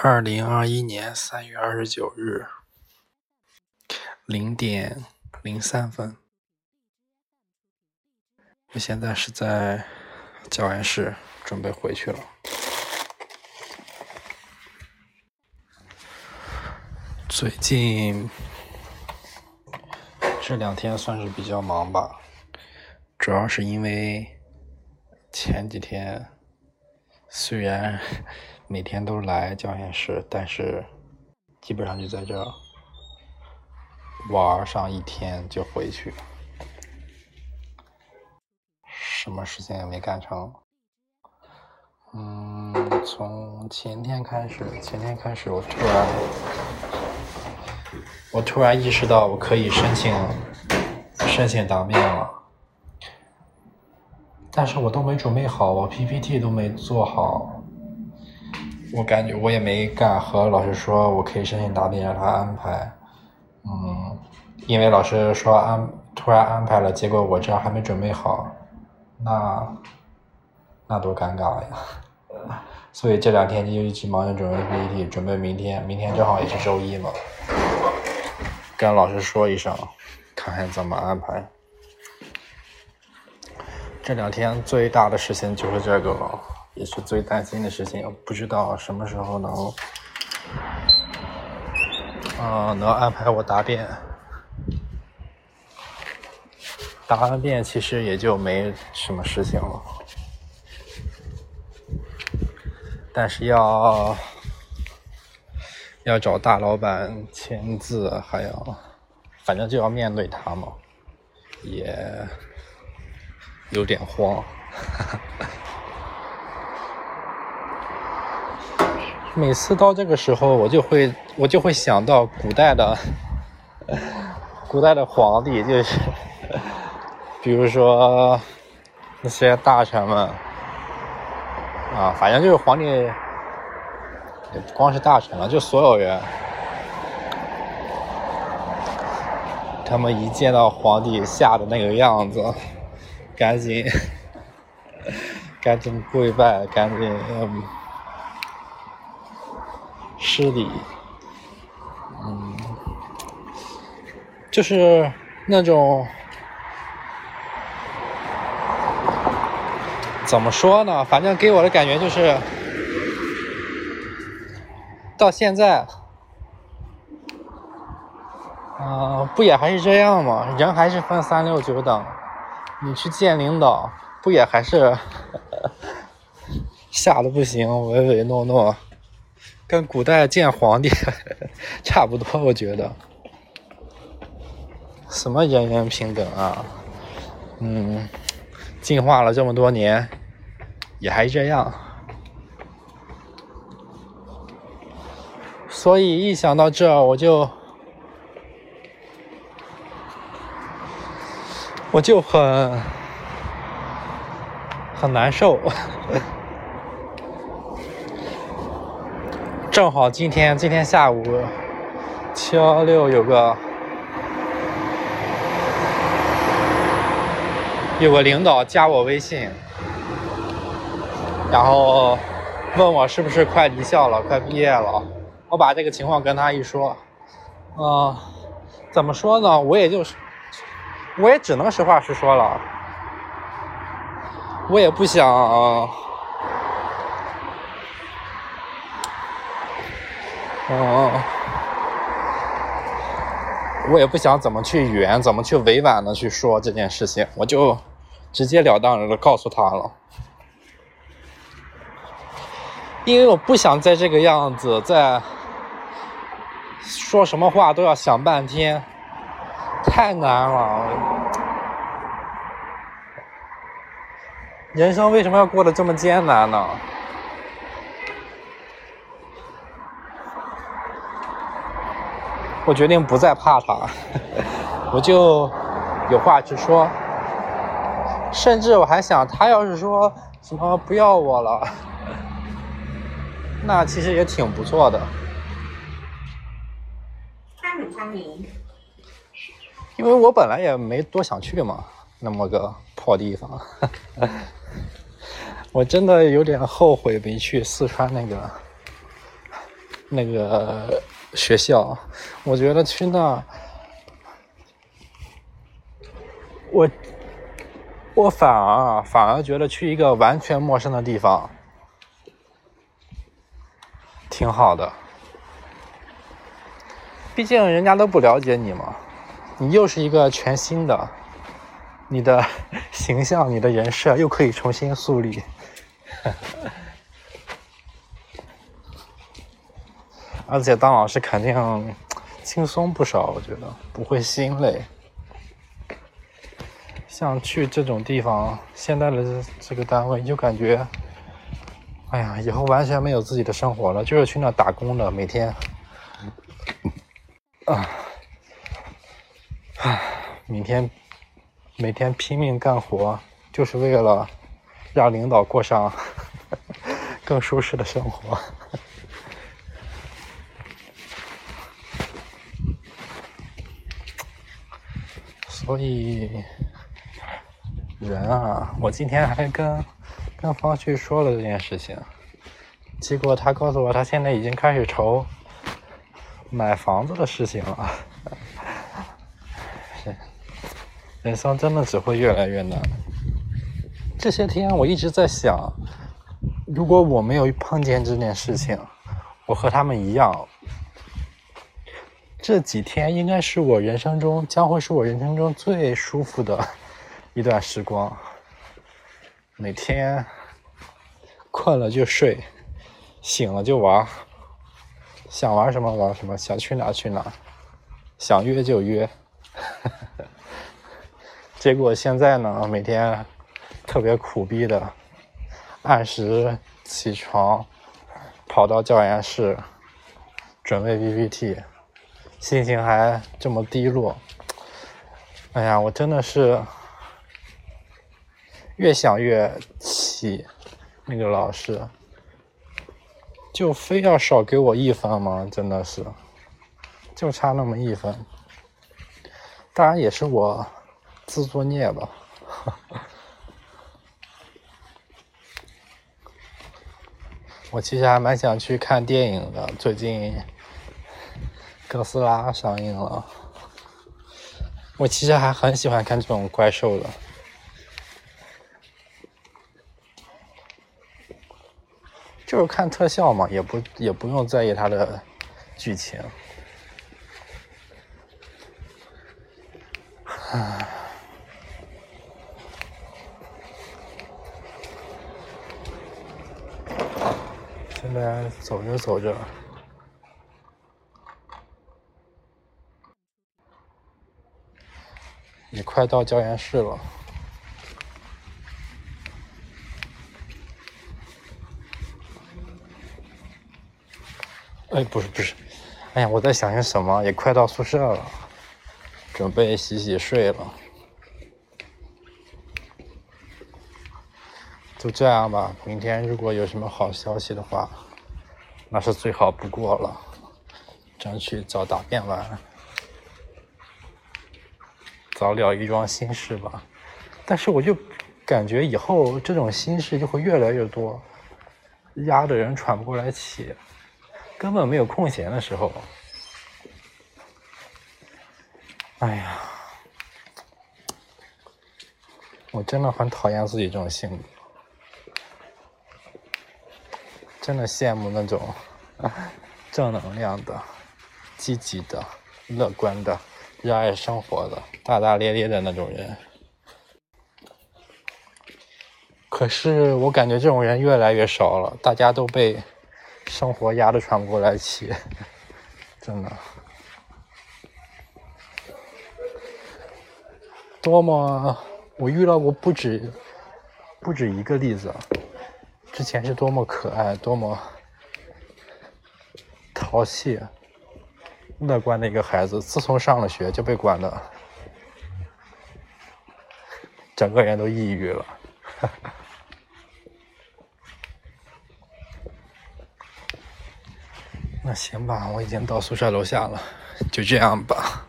二零二一年三月二十九日零点零三分，我现在是在教研室，准备回去了。最近这两天算是比较忙吧，主要是因为前几天虽然。每天都来教研室，但是基本上就在这玩上一天就回去，什么事情也没干成。嗯，从前天开始，前天开始我突然，我突然意识到我可以申请申请答辩了，但是我都没准备好，我 PPT 都没做好。我感觉我也没敢和老师说，我可以申请答辩，让他安排。嗯，因为老师说安突然安排了，结果我这还没准备好，那那多尴尬呀！所以这两天就一直忙着准备 PPT，准备明天，明天正好也是周一嘛，跟老师说一声，看看怎么安排。这两天最大的事情就是这个了。也是最担心的事情，不知道什么时候能，啊，能安排我答辩。答完辩其实也就没什么事情了，但是要要找大老板签字，还要，反正就要面对他嘛，也有点慌。哈 哈每次到这个时候，我就会我就会想到古代的 古代的皇帝，就是比如说那些大臣们啊，反正就是皇帝，也不光是大臣了，就所有人，他们一见到皇帝吓的那个样子，赶紧 赶紧跪拜，赶紧。失礼，嗯，就是那种怎么说呢？反正给我的感觉就是，到现在，嗯，不也还是这样吗？人还是分三六九等，你去见领导，不也还是 吓得不行，唯唯诺诺。跟古代见皇帝 差不多，我觉得。什么人人平等啊？嗯，进化了这么多年，也还这样。所以一想到这，我就我就很很难受。正好今天今天下午七幺六有个有个领导加我微信，然后问我是不是快离校了，快毕业了。我把这个情况跟他一说，嗯，怎么说呢？我也就是，我也只能实话实说了，我也不想。哦，我也不想怎么去圆，怎么去委婉的去说这件事情，我就直截了当的告诉他了，因为我不想再这个样子，再说什么话都要想半天，太难了。人生为什么要过得这么艰难呢？我决定不再怕他，我就有话直说。甚至我还想，他要是说什么不要我了，那其实也挺不错的。他很聪明，因为我本来也没多想去嘛，那么个破地方。我真的有点后悔没去四川那个那个学校，我觉得去那，我我反而反而觉得去一个完全陌生的地方挺好的，毕竟人家都不了解你嘛，你又是一个全新的，你的形象、你的人设又可以重新树立。而且当老师肯定轻松不少，我觉得不会心累。像去这种地方，现在的这个单位就感觉，哎呀，以后完全没有自己的生活了，就是去那打工的，每天，啊，唉，每天每天拼命干活，就是为了让领导过上 更舒适的生活。所以，人啊，我今天还跟跟方旭说了这件事情，结果他告诉我，他现在已经开始愁买房子的事情了。人生真的只会越来越难。这些天我一直在想，如果我没有碰见这件事情，我和他们一样。这几天应该是我人生中将会是我人生中最舒服的一段时光。每天困了就睡，醒了就玩，想玩什么玩什么，想去哪去哪，想约就约。结果现在呢，每天特别苦逼的，按时起床，跑到教研室准备 PPT。心情还这么低落，哎呀，我真的是越想越气，那个老师就非要少给我一分吗？真的是，就差那么一分，当然也是我自作孽吧。我其实还蛮想去看电影的，最近。哥斯拉上映了，我其实还很喜欢看这种怪兽的，就是看特效嘛，也不也不用在意它的剧情。唉，现在走着走着。也快到教研室了。哎，不是不是，哎呀，我在想些什么？也快到宿舍了，准备洗洗睡了。就这样吧，明天如果有什么好消息的话，那是最好不过了。争取早答辩完。早了一桩心事吧，但是我就感觉以后这种心事就会越来越多，压的人喘不过来气，根本没有空闲的时候。哎呀，我真的很讨厌自己这种性格，真的羡慕那种正能量的、积极的、乐观的。热爱生活的、大大咧咧的那种人，可是我感觉这种人越来越少了，大家都被生活压得喘不过来气，真的。多么，我遇到过不止不止一个例子，之前是多么可爱、多么淘气。乐观的一个孩子，自从上了学就被管的，整个人都抑郁了。那行吧，我已经到宿舍楼下了，就这样吧。